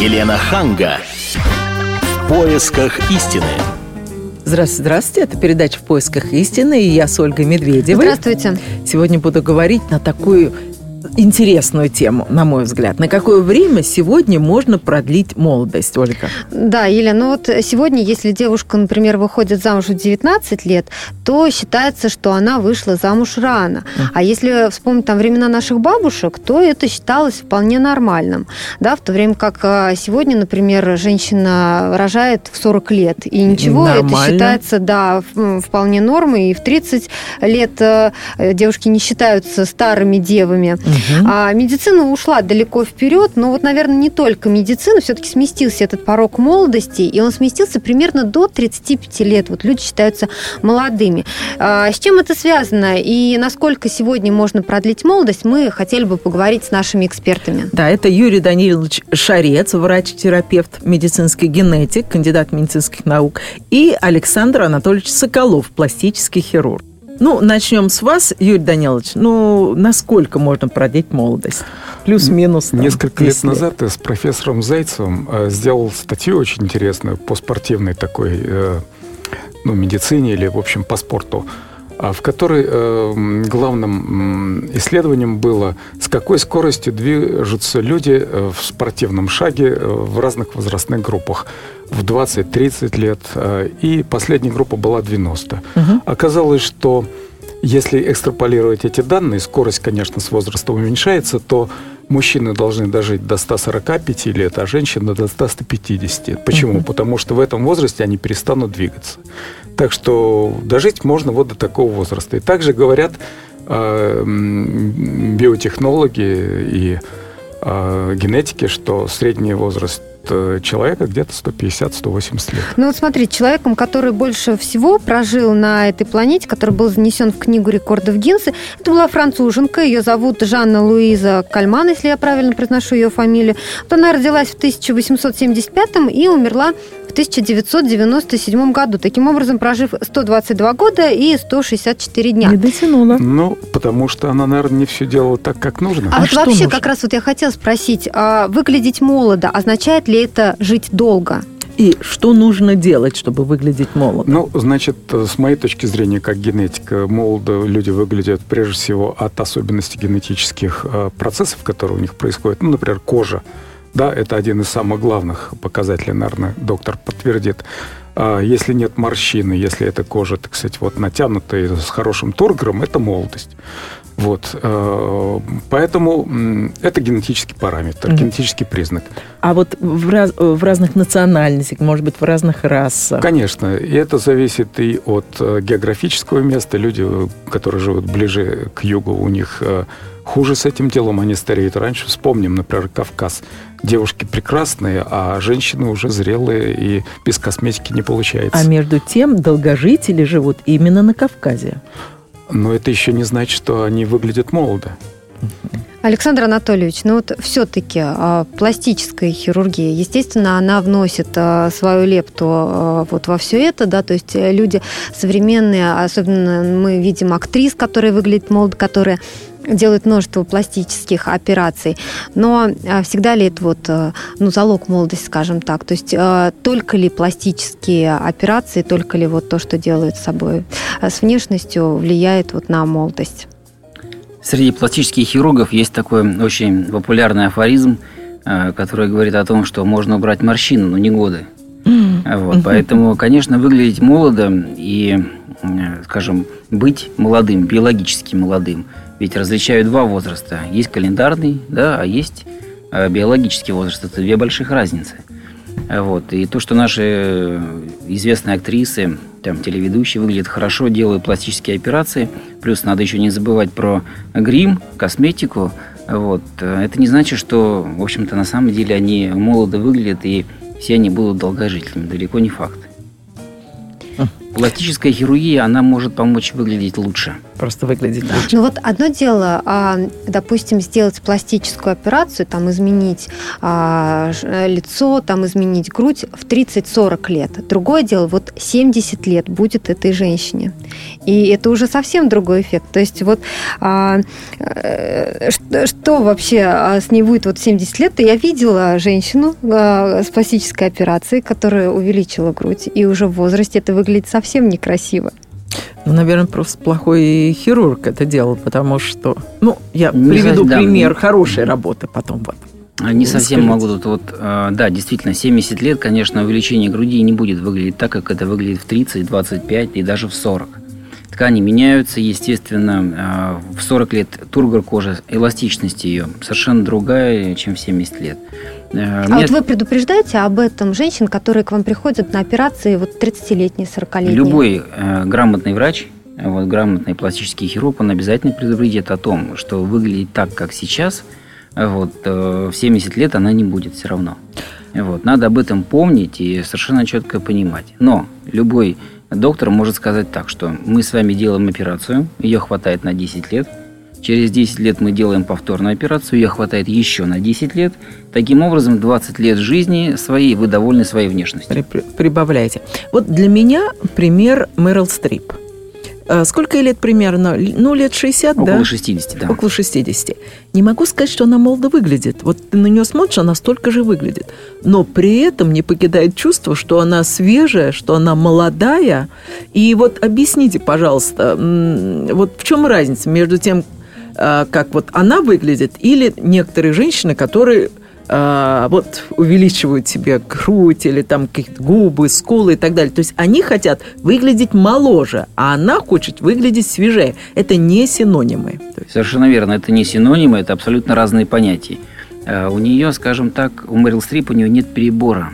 Елена Ханга. В поисках истины. Здравствуйте, здравствуйте. Это передача «В поисках истины» и я с Ольгой Медведевой. Здравствуйте. Сегодня буду говорить на такую интересную тему, на мой взгляд. На какое время сегодня можно продлить молодость, Ольга? Да, Елена, ну вот сегодня, если девушка, например, выходит замуж в 19 лет, то считается, что она вышла замуж рано. А если вспомнить там времена наших бабушек, то это считалось вполне нормальным. Да, в то время как а, сегодня, например, женщина рожает в 40 лет, и ничего, Нормально. это считается, да, вполне нормой, и в 30 лет э, девушки не считаются старыми девами. Угу. А медицина ушла далеко вперед, но вот, наверное, не только медицина, все-таки сместился этот порог молодости, и он сместился примерно до 35 лет. Вот люди считаются молодыми. А с чем это связано и насколько сегодня можно продлить молодость, мы хотели бы поговорить с нашими экспертами. Да, это Юрий Данилович Шарец, врач-терапевт, медицинский генетик, кандидат медицинских наук, и Александр Анатольевич Соколов, пластический хирург. Ну, начнем с вас, Юрий Данилович. Ну, насколько можно продлить молодость? Плюс-минус. Несколько лет 10 назад я с профессором Зайцевым э, сделал статью очень интересную по спортивной такой, э, ну, медицине или, в общем, по спорту, а, в которой э, главным исследованием было, с какой скоростью движутся люди э, в спортивном шаге э, в разных возрастных группах. В 20-30 лет. э, И последняя группа была 90. Мгм. Оказалось, что если экстраполировать эти данные, скорость, конечно, с возрастом уменьшается, то мужчины должны дожить до 145 лет, а женщины до 150. Почему? Мгм. Потому что в этом возрасте они перестанут двигаться. Так что дожить можно вот до такого возраста. И также говорят э, биотехнологи и э, генетики, что средний возраст человека где-то 150-180 лет. Ну вот смотрите, человеком, который больше всего прожил на этой планете, который был занесен в книгу рекордов Гиннесса, это была француженка, ее зовут Жанна Луиза Кальман, если я правильно произношу ее фамилию. Вот она родилась в 1875 и умерла 1997 году, таким образом прожив 122 года и 164 дня. Не дотянула. Ну, потому что она, наверное, не все делала так, как нужно. А, А вот что вообще, нужно? как раз вот я хотела спросить, а выглядеть молодо означает ли это жить долго? И что нужно делать, чтобы выглядеть молодо? Ну, значит, с моей точки зрения, как генетика, молодо люди выглядят прежде всего от особенностей генетических э, процессов, которые у них происходят. Ну, например, кожа. Да, это один из самых главных показателей, наверное, доктор подтвердит. А Если нет морщины, если эта кожа, так сказать, вот натянутая с хорошим тургором, это молодость. Вот. э, Поэтому это генетический параметр, Мгм. генетический признак. А вот в, раз- в разных национальностях, может быть, в разных расах. Конечно, и это зависит и от э, географического места. Люди, которые живут ближе к югу, у них э, хуже с этим делом, они стареют раньше. Вспомним, например, Кавказ. Девушки прекрасные, а женщины уже зрелые и без косметики не получается. А между тем долгожители живут именно на Кавказе. Но это еще не значит, что они выглядят молодо. Александр Анатольевич, ну вот все-таки пластическая хирургия, естественно, она вносит а, свою лепту а, вот во все это, да, то есть э, люди современные, особенно мы видим актрис, которые выглядят молодо, которые делают множество пластических операций, но а, всегда ли это вот, а, ну, залог молодости, скажем так, то есть а, только ли пластические операции, только ли вот то, что делают с собой, с внешностью влияет вот на молодость? Среди пластических хирургов есть такой очень популярный афоризм, э, который говорит о том, что можно убрать морщины, но не годы. Вот, поэтому, конечно, выглядеть молодо и, э, скажем, быть молодым, биологически молодым. Ведь различают два возраста. Есть календарный, да, а есть э, биологический возраст. Это две больших разницы. А Вот. И то, что наши э, известные актрисы, там, телеведущие выглядят хорошо, делают пластические операции, плюс надо еще не забывать про грим, косметику, вот. э, Это не значит, что, в общем-то, на самом деле они молодо выглядят и все они будут долгожителями. Далеко не факт. Пластическая хирургия, она может помочь выглядеть лучше. Просто выглядеть лучше. Ну вот одно дело, а, допустим, сделать пластическую операцию, там изменить а, лицо, там изменить грудь в 30-40 лет. Другое дело, вот 70 лет будет этой женщине. И это уже совсем другой эффект. То есть вот а, э, что, что вообще с ней будет вот 70 лет? Я видела женщину с пластической операцией, которая увеличила грудь, и уже в возрасте это выглядит совсем некрасиво. Ну, наверное, просто плохой хирург это делал, потому что... Ну, я не приведу да, пример хорошей работы потом вот. Не совсем Скажите. могу тут вот, э, да, действительно, 70 лет, конечно, увеличение груди не будет выглядеть так, как это выглядит в 30, 25 и даже в 40. Ткани меняются, естественно, э, в 40 лет тургор кожи, эластичность ее совершенно другая, чем в 70 лет. Э, а Мне... вот вы предупреждаете об этом женщин, которые к вам приходят на операции вот 30-летние, 40-летние? Любой э, грамотный врач, вот, грамотный пластический хирург, он обязательно предупредит о том, что выглядит так, как сейчас, вот, э, в 70 лет она не будет все равно. Вот, надо об этом помнить и совершенно четко понимать. Но любой доктор может сказать так, что мы с вами делаем операцию, ее хватает на 10 лет – Через 10 лет мы делаем повторную операцию, ее хватает еще на 10 лет. Таким образом, 20 лет жизни своей, вы довольны своей внешностью. Прибавляйте. Вот для меня пример Мэрил Стрип. А сколько ей лет примерно? Ну, лет 60, Около да? Около 60, да. Около 60. Не могу сказать, что она молодо выглядит. Вот ты на нее смотришь, она столько же выглядит. Но при этом не покидает чувство, что она свежая, что она молодая. И вот объясните, пожалуйста, вот в чем разница между тем, как вот она выглядит, или некоторые женщины, которые а, вот увеличивают себе грудь или там какие-то губы, скулы и так далее. То есть они хотят выглядеть моложе, а она хочет выглядеть свежее. Это не синонимы. Совершенно верно, это не синонимы, это абсолютно разные понятия. А, у нее, скажем так, у Мэрил Стрип у нее нет перебора.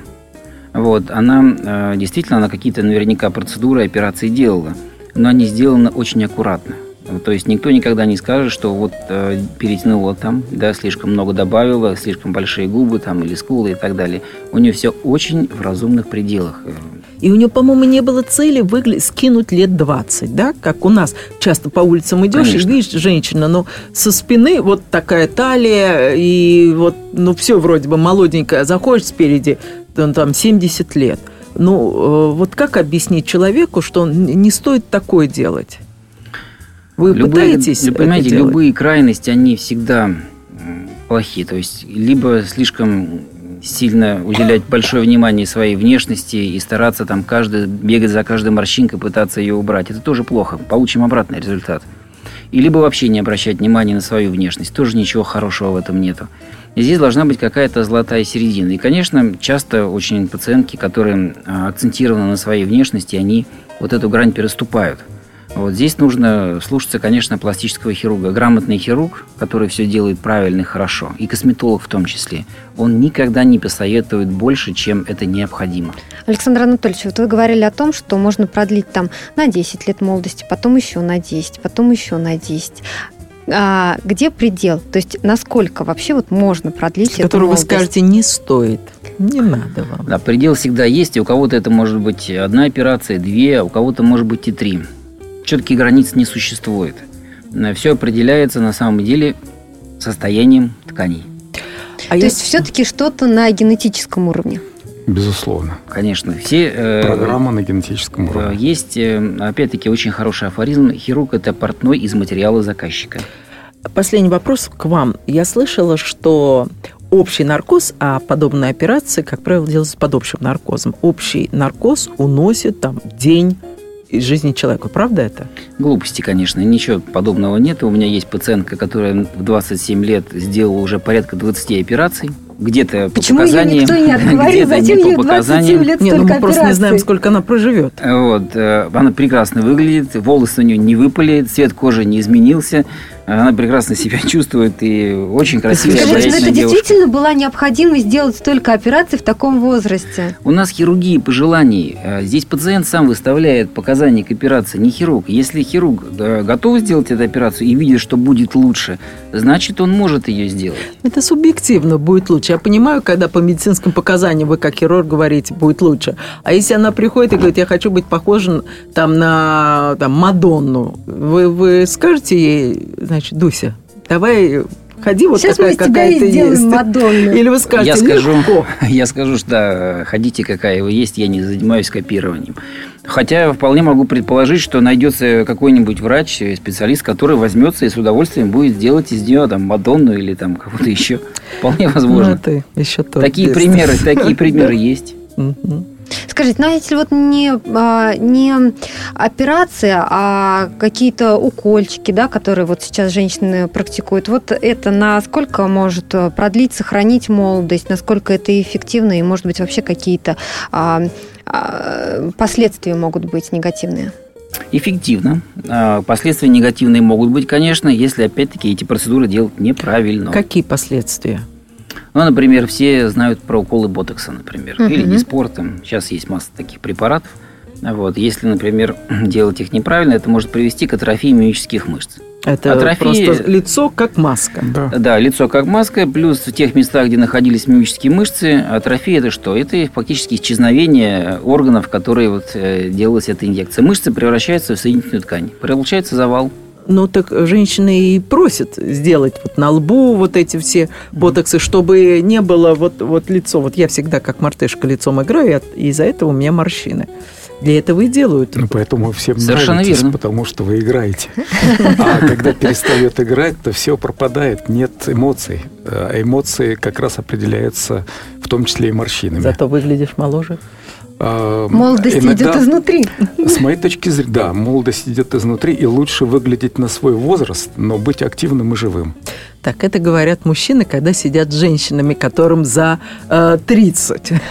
Вот, она действительно, она какие-то наверняка процедуры, операции делала, но они сделаны очень аккуратно. То есть никто никогда не скажет, что вот э, перетянула там, да, слишком много добавила, слишком большие губы там или скулы и так далее. У нее все очень в разумных пределах. И у нее, по-моему, не было цели выгля... скинуть лет 20, да? Как у нас часто по улицам идешь Конечно. и видишь женщина, но со спины вот такая талия, и вот, ну, все вроде бы молоденькая, заходишь спереди, там, там 70 лет. Ну, э, вот как объяснить человеку, что не стоит такое делать? Вы любые, пытаетесь понимаете, это делать? любые крайности, они всегда плохие. То есть, либо слишком сильно уделять большое внимание своей внешности и стараться там каждый, бегать за каждой морщинкой, пытаться ее убрать. Это тоже плохо. Получим обратный результат. И либо вообще не обращать внимания на свою внешность. Тоже ничего хорошего в этом нету. И здесь должна быть какая-то золотая середина. И, конечно, часто очень пациентки, которые а, акцентированы на своей внешности, они вот эту грань переступают – вот здесь нужно слушаться, конечно, пластического хирурга. Грамотный хирург, который все делает правильно и хорошо, и косметолог в том числе, он никогда не посоветует больше, чем это необходимо. Александр Анатольевич, вот вы говорили о том, что можно продлить там на 10 лет молодости, потом еще на 10, потом еще на 10 а где предел? То есть насколько вообще вот можно продлить эту Которую вы скажете, не стоит. Не надо вам. Да, предел всегда есть, и у кого-то это может быть одна операция, две, а у кого-то может быть и три четких границ не существует. Все определяется на самом деле состоянием тканей. А То есть, есть все-таки что-то на генетическом уровне? Безусловно. Конечно. Все, э, Программа на генетическом э, уровне. Есть, э, опять-таки, очень хороший афоризм. Хирург – это портной из материала заказчика. Последний вопрос к вам. Я слышала, что общий наркоз, а подобные операции, как правило, делаются под общим наркозом. Общий наркоз уносит там день, из жизни человека. Правда это? Глупости, конечно. Ничего подобного нет. У меня есть пациентка, которая в 27 лет сделала уже порядка 20 операций. Где-то по Почему показаниям, никто не отговорил? Зачем ей 27 лет Нет, ну мы операций? просто не знаем, сколько она проживет. Вот. Э, она прекрасно выглядит, волосы у нее не выпали, цвет кожи не изменился. Она прекрасно себя чувствует и очень красиво Скажите, но это девушка. действительно была необходимость сделать столько операций в таком возрасте? У нас хирургии пожеланий. Э, Здесь пациент сам выставляет показания к операции, не хирург. Если хирург готов сделать эту операцию и видит, что будет лучше, значит, он может ее сделать. Это субъективно будет лучше. Я понимаю, когда по медицинским показаниям вы, как хирург, говорите, будет лучше. А если она приходит и говорит, я хочу быть похожа там, на там, Мадонну, вы, вы скажете ей, значит, Дуся, давай ходи вот Сейчас мы такая, из тебя какая и ты сделаем есть. Мадонну. Или вы скажете, я скажу, легко. я скажу, что да, ходите, какая вы есть, я не занимаюсь копированием. Хотя вполне могу предположить, что найдется какой-нибудь врач, специалист, который возьмется и с удовольствием будет делать из нее там Мадонну или там кого-то еще. Вполне Ну, возможно. ты еще тот такие есть. примеры, такие примеры есть. Скажите, ну а если вот не, а, не операция, а какие-то укольчики, да, которые вот сейчас женщины практикуют, вот это насколько может э, продлить, сохранить молодость, насколько это эффективно и, может быть, вообще какие-то а, а, последствия могут быть негативные? Эффективно. А, Последствия негативные могут быть, конечно, если опять-таки эти процедуры делать неправильно. Какие последствия? Ну, например, все знают про уколы ботокса, например, Мгм. или диспорта. Сейчас есть масса таких препаратов. Вот. Если, например, делать их неправильно, это может привести к атрофии мимических мышц. Это Атрофия- просто лицо как маска. Да. Да, лицо как маска, плюс в тех местах, где находились мимические мышцы, атрофия это что? Это фактически исчезновение органов, которые вот э, делалась эта инъекция. Мышцы превращаются в соединительную ткань. Получается завал. Ну, так женщины и просят сделать вот на лбу вот эти все ботоксы, чтобы не было вот, вот лицо. Вот я всегда как мартышка лицом играю, и из-за этого у меня морщины. Для этого и делают. Ну, поэтому всем Совершенно нравитесь, верно. потому что вы играете. А когда перестает играть, то все пропадает, нет эмоций. А эмоции как раз определяются в том числе и морщинами. Зато выглядишь моложе. А, Молодость иногда, идет изнутри. С моей точки зрения, да, молодость идет изнутри, и лучше выглядеть на свой возраст, но быть активным и живым. Так, это говорят мужчины, когда сидят с женщинами, которым за э, 30.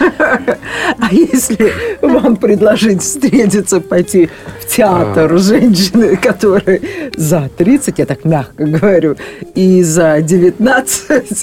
А если вам предложить встретиться, пойти в театр женщины, которые за 30, я так мягко говорю, и за 19,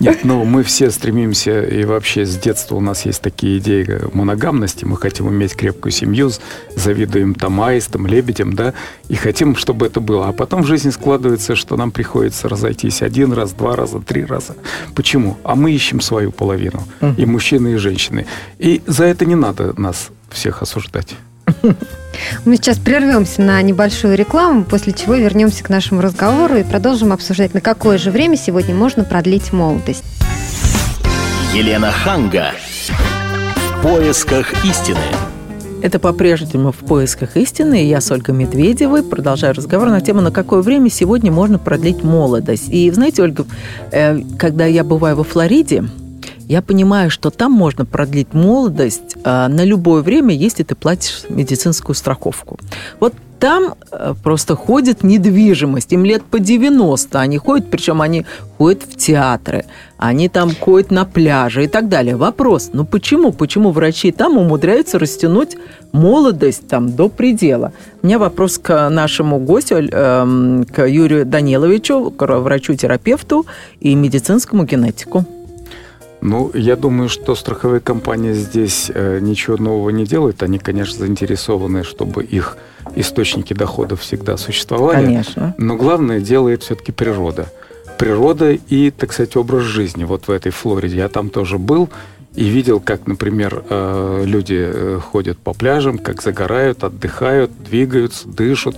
Нет, ну мы все стремимся, и вообще с детства у нас есть такие идеи моногамности. Мы хотим иметь крепкую семью, завидуем там аистам, лебедям, да, и хотим, чтобы это было. А потом в жизни складывается, что нам приходится разойтись один раз, два раза, три раза. Почему? А мы ищем свою половину, и мужчины, и женщины. И за это не надо нас всех осуждать. Мы сейчас прервемся на небольшую рекламу, после чего вернемся к нашему разговору и продолжим обсуждать, на какое же время сегодня можно продлить молодость. Елена Ханга. В поисках истины. Это по-прежнему в поисках истины. Я с Ольгой Медведевой продолжаю разговор на тему, на какое время сегодня можно продлить молодость. И знаете, Ольга, э, когда я бываю во Флориде, я понимаю, что там можно продлить молодость э, на любое время, если ты платишь медицинскую страховку. Вот там э, просто ходит недвижимость. Им лет по 90. Они ходят, причем они ходят в театры, они там ходят на пляже и так далее. Вопрос, ну почему? Почему врачи там умудряются растянуть молодость там до предела? У меня вопрос к нашему гостю, эм, к Юрию Даниловичу, к врачу-терапевту и медицинскому генетику. Ну, я думаю, что страховые компании здесь э, ничего нового не делают. Они, конечно, заинтересованы, чтобы их источники доходов всегда существовали. Конечно. Но главное делает все-таки природа. Природа и, так сказать, образ жизни. Вот в этой Флориде я там тоже был и видел, как, например, э, люди э, ходят по пляжам, как загорают, отдыхают, двигаются, дышат,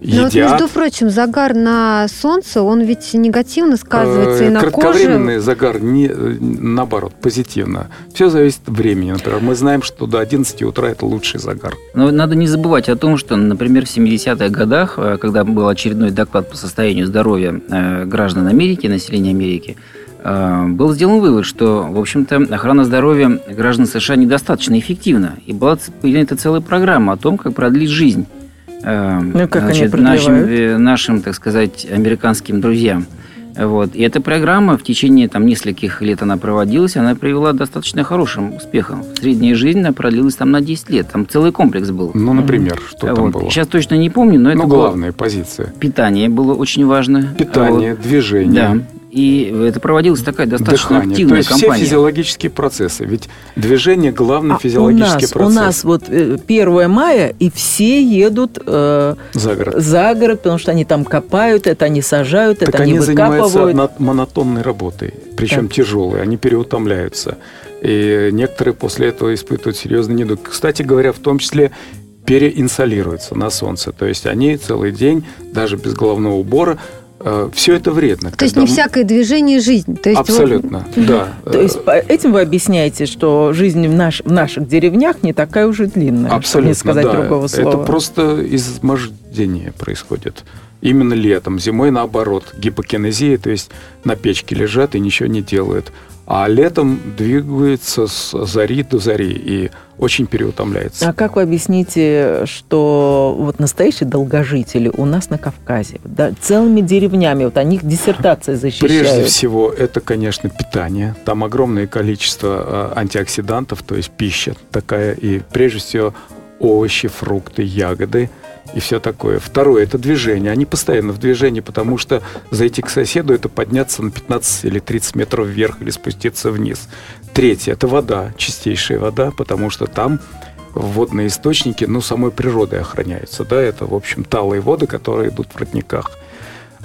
Ну вот, едят. между прочим, загар на солнце, он ведь негативно сказывается и Э, на Кратковременный коже. загар, не, э, наоборот, позитивно. Все зависит от времени. Например, мы знаем, что до 11 утра это лучший загар. Но надо не забывать о том, что, например, в 70-х годах, э, когда был очередной доклад по состоянию здоровья граждан Америки, населения Америки, был сделан вывод, что, в общем-то, охрана здоровья граждан США недостаточно эффективна. И была принята целая программа о том, как продлить жизнь э, Ну, как они нашим, э, нашим, так сказать, американским друзьям. Вот. И эта программа в течение там, нескольких лет она проводилась, она привела достаточно хорошим успехом. Средняя жизнь она продлилась там на 10 лет. Там целый комплекс был. Ну, например, что там Вот. было? Сейчас точно не помню, но это ну, было- главная позиция. питание было очень важно. Питание, Вот. движение. Да. И это проводилась такая достаточно Дыхание. То активная есть все кампания. физиологические процессы. Ведь движение главный А физиологический у нас, процесс. у нас вот э, 1 мая, и все едут э, За город. за город, потому что они там копают, это они сажают, Так это они, они занимаются выкапывают. одно- монотонной работой, причем тяжелой, они переутомляются. И некоторые после этого испытывают серьезный недуг. Кстати говоря, в том числе переинсолируются на солнце. То есть они целый день, даже без головного убора, все это вредно. То есть не мы- всякое движение – жизнь. То есть вот- Абсолютно, да. То есть этим вы объясняете, что жизнь в, наш- в наших деревнях не такая уже длинная, чтобы Абсолютно, не сказать да. другого слова. Это просто измождение происходит. Именно летом, зимой наоборот, гипокинезия, то есть на печке лежат и ничего не делают. А летом двигаются с зари до зари и очень переутомляется. А как вы объясните, что вот настоящие долгожители у нас на Кавказе, да, целыми деревнями, вот они их диссертации защищают. Прежде всего, это, конечно, питание. Там огромное количество э, антиоксидантов, то есть пища такая. И прежде всего овощи, фрукты, ягоды и все такое. Второе – это движение. Они постоянно в движении, потому что зайти к соседу – это подняться на 15 или 30 метров вверх или спуститься вниз. Третье – это вода, чистейшая вода, потому что там водные источники, ну, самой природой охраняются. Да, это, в общем, талые воды, которые идут в родниках.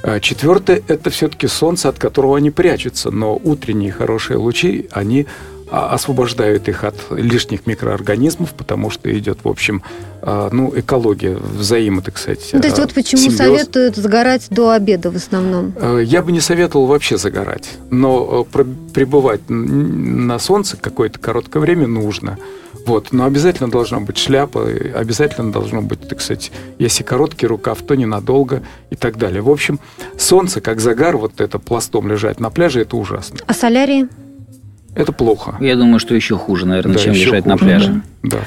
А Четвертое – это все-таки солнце, от которого они прячутся, но утренние хорошие лучи, они освобождают их от лишних микроорганизмов, потому что идет, в общем, а, ну, экология, взаимо, так сказать. Ну, то есть а, вот почему симбиоз. советуют загорать до обеда в основном. Я бы не советовал вообще загорать, но пребывать на солнце какое-то короткое время нужно. Вот. Но обязательно должна быть шляпа, обязательно должно быть, так сказать, если короткий рукав, то ненадолго и так далее. В общем, солнце, как загар, вот это пластом лежать на пляже, это ужасно. А солярии? Это плохо. Я думаю, что еще хуже, наверное, Да, чем лежать на хуже. пляже. Да.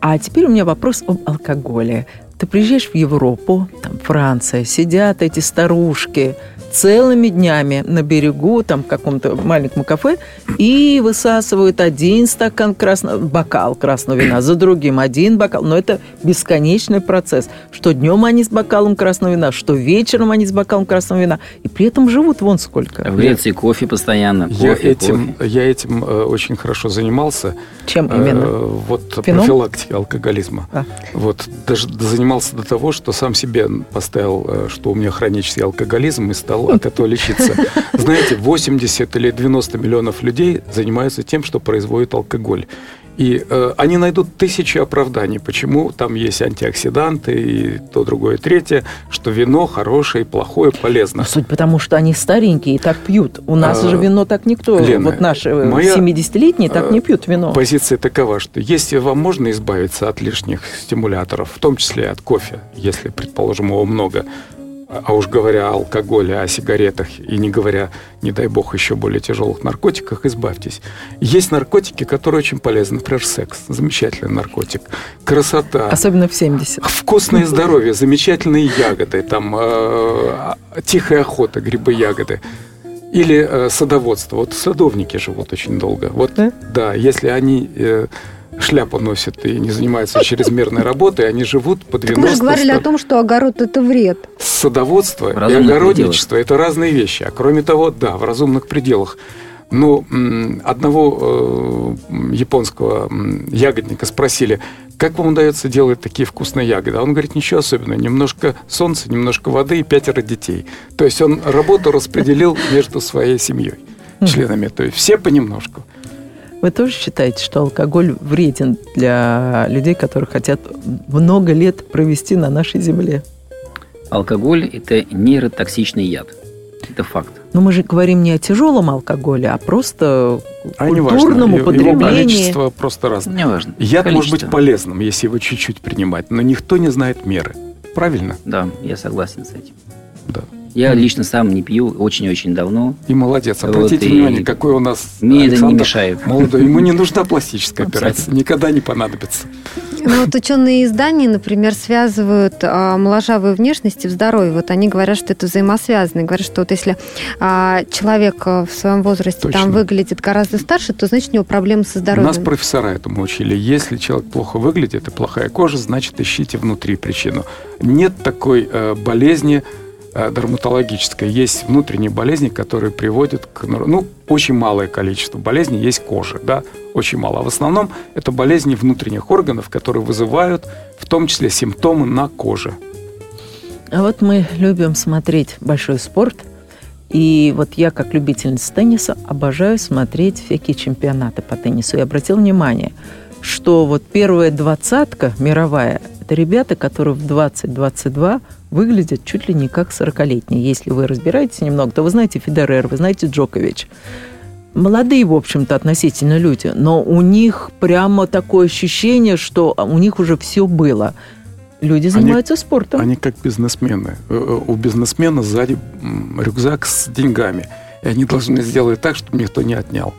А теперь у меня вопрос об алкоголе. Ты приезжаешь в Европу, там Франция, сидят эти старушки целыми днями на берегу, там в каком-то маленьком кафе, и высасывают один стакан красного, бокал красного вина за другим, один бокал. Но это бесконечный процесс. Что днем они с бокалом красного вина, что вечером они с бокалом красного вина. И при этом живут вон сколько. В Греции кофе постоянно. Я кофе, этим, кофе. я этим э, очень хорошо занимался. Чем Э, именно? вот Вином? профилактика алкоголизма. А. Вот даже занимался до того, что сам себе поставил, э, что у меня хронический алкоголизм и стал от этого лечиться. Знаете, 80 или 90 миллионов людей занимаются тем, что производит алкоголь. И э, они найдут тысячи оправданий, почему там есть антиоксиданты и то, другое, третье, что вино хорошее, плохое, полезно. Ну, Суть потому, что они старенькие и так пьют. У нас А, же вино так никто, Лена, вот наши э, моя, 70-летние так э, не пьют вино. Позиция такова, что если вам можно избавиться от лишних стимуляторов, в том числе от кофе, если, предположим, его много, а а уж говоря о алкоголе, о сигаретах и не говоря, не дай бог, еще более тяжелых наркотиках, избавьтесь. Есть наркотики, которые очень полезны. Например, секс. Замечательный наркотик. Красота. Особенно в 70. Вкусное здоровье, замечательные ягоды, там э, тихая охота, грибы, ягоды. Или э, садоводство. Вот садовники живут очень долго. Вот Да? да, если они э, шляпу носят и не занимаются чрезмерной работой, они живут по 90 Так мы же говорили о 100. том, что огород – это вред. Садоводство и огородничество – это разные вещи. А кроме того, да, в разумных пределах. Ну, м, одного э, японского ягодника спросили, как вам удается делать такие вкусные ягоды? А он говорит, ничего особенного, немножко солнца, немножко воды и пятеро детей. То есть он работу распределил между своей семьей, членами. То есть все понемножку. Вы тоже считаете, что алкоголь вреден для людей, которые хотят много лет провести на нашей земле? Алкоголь – это нейротоксичный яд. Это факт. Но мы же говорим не о тяжелом алкоголе, а просто А не культурном важно, его- Его употреблении. количество просто разное. Неважно. Яд может быть Количество. полезным, если его чуть-чуть принимать, но никто не знает меры. Правильно? Да, я согласен с этим. Да. Я лично сам не пью очень-очень давно. И молодец. Вот Обратите и внимание, какой у нас Мне это не Александр мешает. молодой. Ему не нужна пластическая операция. Никогда не понадобится. Ну вот ученые издания, например, связывают а, моложавую внешность и здоровье. Вот они говорят, что это взаимосвязано. Говорят, что вот если а, человек в своем возрасте Точно. там выглядит гораздо старше, то значит у него проблемы со здоровьем. Нас профессора этому учили. Если человек плохо выглядит и плохая кожа, значит ищите внутри причину. Нет такой э, болезни, дерматологическая. Есть внутренние болезни, которые приводят к... Ну, очень малое количество болезней есть кожа, да, очень мало. А в основном это болезни внутренних органов, которые вызывают в том числе симптомы на коже. А вот мы любим смотреть большой спорт, и вот я, как любительница тенниса, обожаю смотреть всякие чемпионаты по теннису. И обратил внимание, что вот первая двадцатка мировая – это ребята, которые в 20-22 выглядят чуть ли не как 40-летние. Если вы разбираетесь немного, то вы знаете Федерер, вы знаете Джокович. Молодые, в общем-то, относительно люди, но у них прямо такое ощущение, что у них уже все было. Люди занимаются они, спортом. Они как бизнесмены. Э, э, у бизнесмена сзади рюкзак с деньгами. И они должны сделать так, чтобы никто не отнял.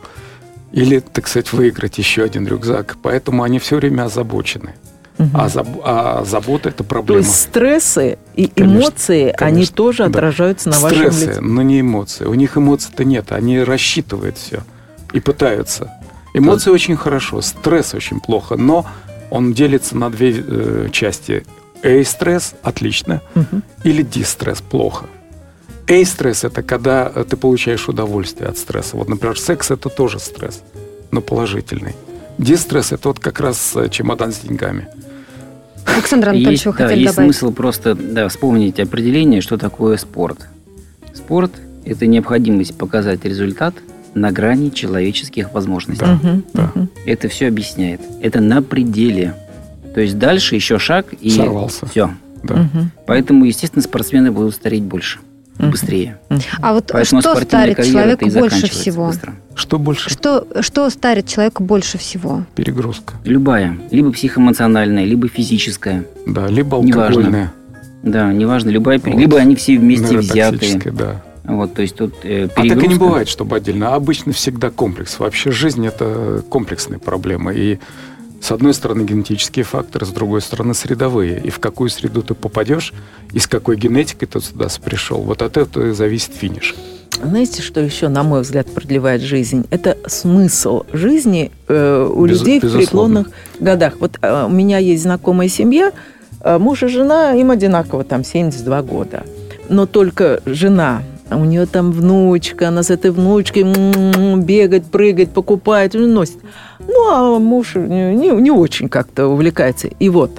Или, так сказать, выиграть еще один рюкзак. Поэтому они все время озабочены. Угу. А, заб, а забота – это проблема. То есть стрессы и конечно, эмоции, конечно, они тоже да. отражаются на стрессы, вашем лице? но не эмоции. У них эмоций-то нет, они рассчитывают все и пытаются. Эмоции да. очень хорошо, стресс очень плохо, но он делится на две э, части. A-стресс – отлично, угу. или дистресс – плохо. A-стресс – это когда ты получаешь удовольствие от стресса. Вот, например, секс – это тоже стресс, но положительный. Дистресс – это вот как раз э, чемодан с деньгами – Александр Анатольевич, вы хотели да, добавить? Есть смысл просто да, вспомнить определение, что такое спорт. Спорт – это необходимость показать результат на грани человеческих возможностей. Да, угу, да. Это все объясняет. Это на пределе. То есть дальше еще шаг и Сорвался. все. Да. Угу. Поэтому, естественно, спортсмены будут стареть больше быстрее. А вот Поэтому что старит человека больше всего? Быстро. Что больше? Что, что старит человека больше всего? Перегрузка. Любая. Либо психоэмоциональная, либо физическая. Да, либо алкогольная. Неважно. Да, неважно. Любая, вот. Либо они все вместе взятые. да. Вот, то есть тут э, перегрузка... А так и не бывает, чтобы отдельно. Обычно всегда комплекс. Вообще жизнь – это комплексная проблема. И с одной стороны генетические факторы, с другой стороны средовые. И в какую среду ты попадешь, и с какой генетикой ты сюда пришел, вот от этого зависит финиш. Знаете, что еще, на мой взгляд, продлевает жизнь? Это смысл жизни э, у Без, людей безусловно. в преклонных годах. Вот э, у меня есть знакомая семья, э, муж и жена, им одинаково, там, 72 года. Но только жена у нее там внучка, она с этой внучкой бегает, прыгает, покупает, носит. Ну, а муж не, не очень как-то увлекается. И вот,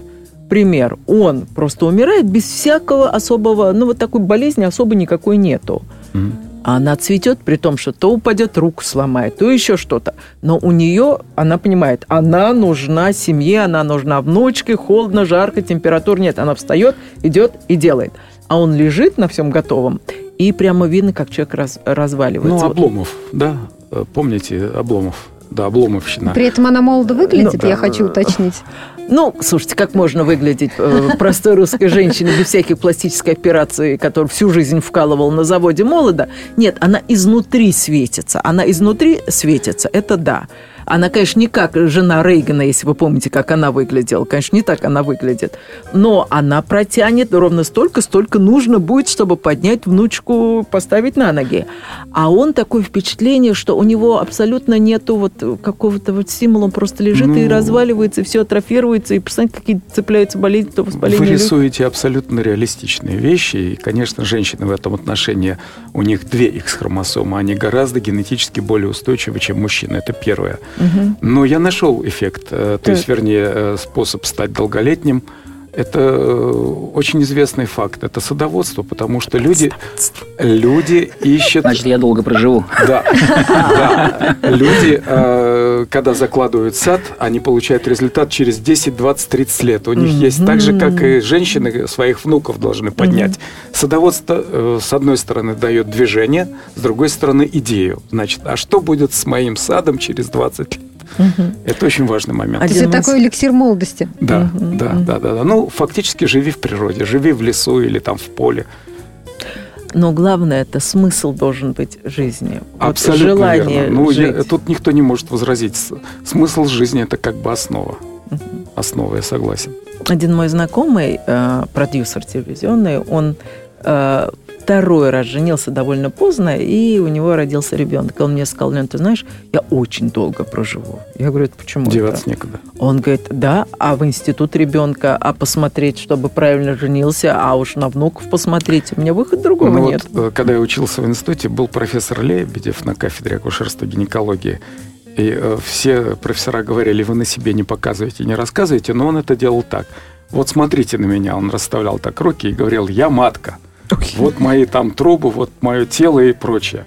пример, он просто умирает без всякого особого, ну, вот такой болезни особо никакой нету. Mm-hmm. А она цветет, при том, что то упадет, руку сломает, то еще что-то. Но у нее, она понимает, она нужна семье, она нужна внучке, холодно, жарко, температур нет. Она встает, идет и делает. А он лежит на всем готовом, и прямо видно, как человек раз, разваливается. Ну, Обломов, да? Помните Обломов? Да, Обломовщина. При этом она молодо выглядит, ну, да. я хочу уточнить. Ну, слушайте, как можно выглядеть э, простой русской женщине без всяких пластической операции, которую всю жизнь вкалывал на заводе молодо? Нет, она изнутри светится. Она изнутри светится, это да. Она, конечно, не как жена Рейгана, если вы помните, как она выглядела. Конечно, не так она выглядит. Но она протянет ровно столько, столько нужно будет, чтобы поднять внучку, поставить на ноги. А он такое впечатление, что у него абсолютно нету вот какого-то вот стимула. Он просто лежит ну, и разваливается, и все атрофируется, и, представляете, какие цепляются болезни, то воспаление. Вы рисуете абсолютно реалистичные вещи, и, конечно, женщины в этом отношении, у них две X-хромосомы, они гораздо генетически более устойчивы, чем мужчины. Это первое. Угу. Но я нашел эффект, э, то есть, вернее, э, способ стать долголетним. Это э, очень известный факт. Это садоводство, потому что люди, люди ищут... Значит, я долго проживу. Да, да. Люди, когда закладывают сад, они получают результат через 10, 20, 30 лет. У них есть так же, как и женщины своих внуков должны поднять. Садоводство, с одной стороны, дает движение, с другой стороны, идею. Значит, а что будет с моим садом через 20 лет? Угу. Это очень важный момент. То есть это такой эликсир молодости. Да, угу. да, да, да, да. Ну, фактически живи в природе, живи в лесу или там в поле. Но главное, это смысл должен быть жизни. Абсолютно вот желание верно. Ну, я, тут никто не может возразить. Смысл жизни – это как бы основа. основа, я согласен. Один мой знакомый, э, продюсер телевизионный, он э, второй раз женился довольно поздно, и у него родился ребенок. Он мне сказал, Лен, ты знаешь, я очень долго проживу. Я говорю, почему? Деваться это? некогда. Он говорит, да, а в институт ребенка, а посмотреть, чтобы правильно женился, а уж на внуков посмотреть. У меня выхода другого ну, нет. Вот, когда я учился в институте, был профессор Лебедев на кафедре акушерства и гинекологии. И э, все профессора говорили, вы на себе не показываете, не рассказываете, но он это делал так. Вот смотрите на меня, он расставлял так руки и говорил, я матка. Вот мои там трубы, вот мое тело и прочее.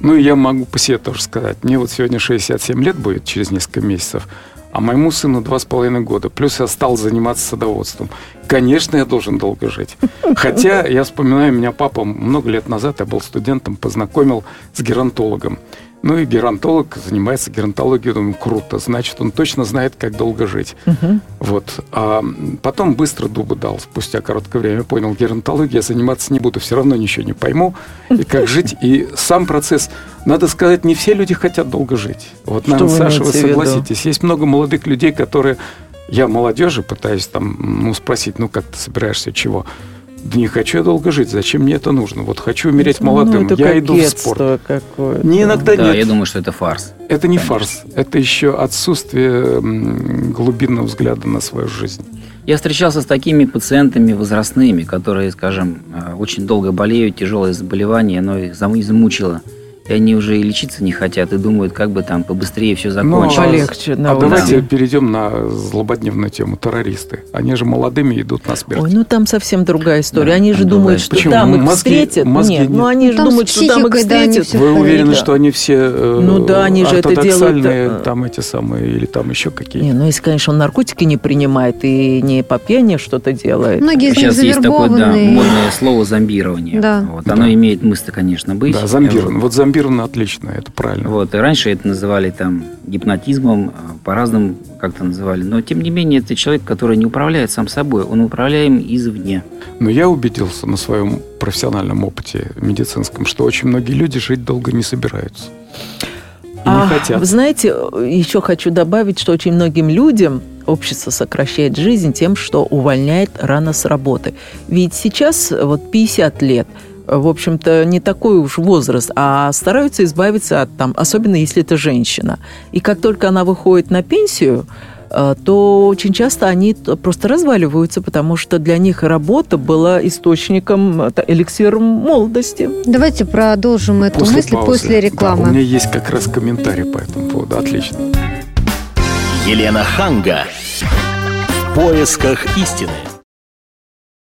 Ну, и я могу по себе тоже сказать. Мне вот сегодня 67 лет будет через несколько месяцев, а моему сыну два с половиной года. Плюс я стал заниматься садоводством. Конечно, я должен долго жить. Хотя я вспоминаю, меня папа много лет назад, я был студентом, познакомил с геронтологом. Ну и геронтолог занимается геронтологией, думаю, круто, значит, он точно знает, как долго жить. Угу. Вот. А потом быстро дубы дал, спустя короткое время понял, геронтологией я заниматься не буду, все равно ничего не пойму, и как жить. И сам процесс, надо сказать, не все люди хотят долго жить. Вот, наверное, вы Саша, вы согласитесь, есть много молодых людей, которые я молодежи пытаюсь там, ну, спросить, ну, как ты собираешься, чего? Да не хочу я долго жить, зачем мне это нужно? Вот хочу умереть ну, молодым, это я иду в спорт. Не иногда да, нет. я думаю, что это фарс. Это не Конечно. фарс, это еще отсутствие глубинного взгляда на свою жизнь. Я встречался с такими пациентами возрастными, которые, скажем, э, очень долго болеют, тяжелое заболевание, оно их измучило и они уже и лечиться не хотят, и думают, как бы там побыстрее все закончилось. Ну, полегче. а давайте да. перейдем на злободневную тему. Террористы. Они же молодыми идут на смерть. Ой, ну там совсем другая история. Да, они же думают, что Почему? там их мозги, встретят. Мозги нет, ну они же там думают, что там их встретят. Да, Вы уверены, да. что они все э, ну, да, они же это делают, там эти самые, или там еще какие? Не, ну если, конечно, он наркотики не принимает и не по пьяни что-то делает. Многие Сейчас есть такое, да, модное слово зомбирование. Да. Вот, оно да. имеет мысль, конечно, быть. Да, зомбировано. Вот зомбировано отлично это правильно. Вот, и раньше это называли там гипнотизмом, а, по-разному как-то называли. Но, тем не менее, это человек, который не управляет сам собой, он управляем извне. Но я убедился на своем профессиональном опыте медицинском, что очень многие люди жить долго не собираются. И а, не хотят. Вы знаете, еще хочу добавить, что очень многим людям общество сокращает жизнь тем, что увольняет рано с работы. Ведь сейчас вот 50 лет – в общем-то, не такой уж возраст, а стараются избавиться от там, особенно если это женщина. И как только она выходит на пенсию, э, то очень часто они просто разваливаются, потому что для них работа была источником, эликсиром молодости. Давайте продолжим эту после мысль паузы. после рекламы. Да, у меня есть как раз комментарий по этому поводу. Отлично. Елена Ханга. В поисках истины.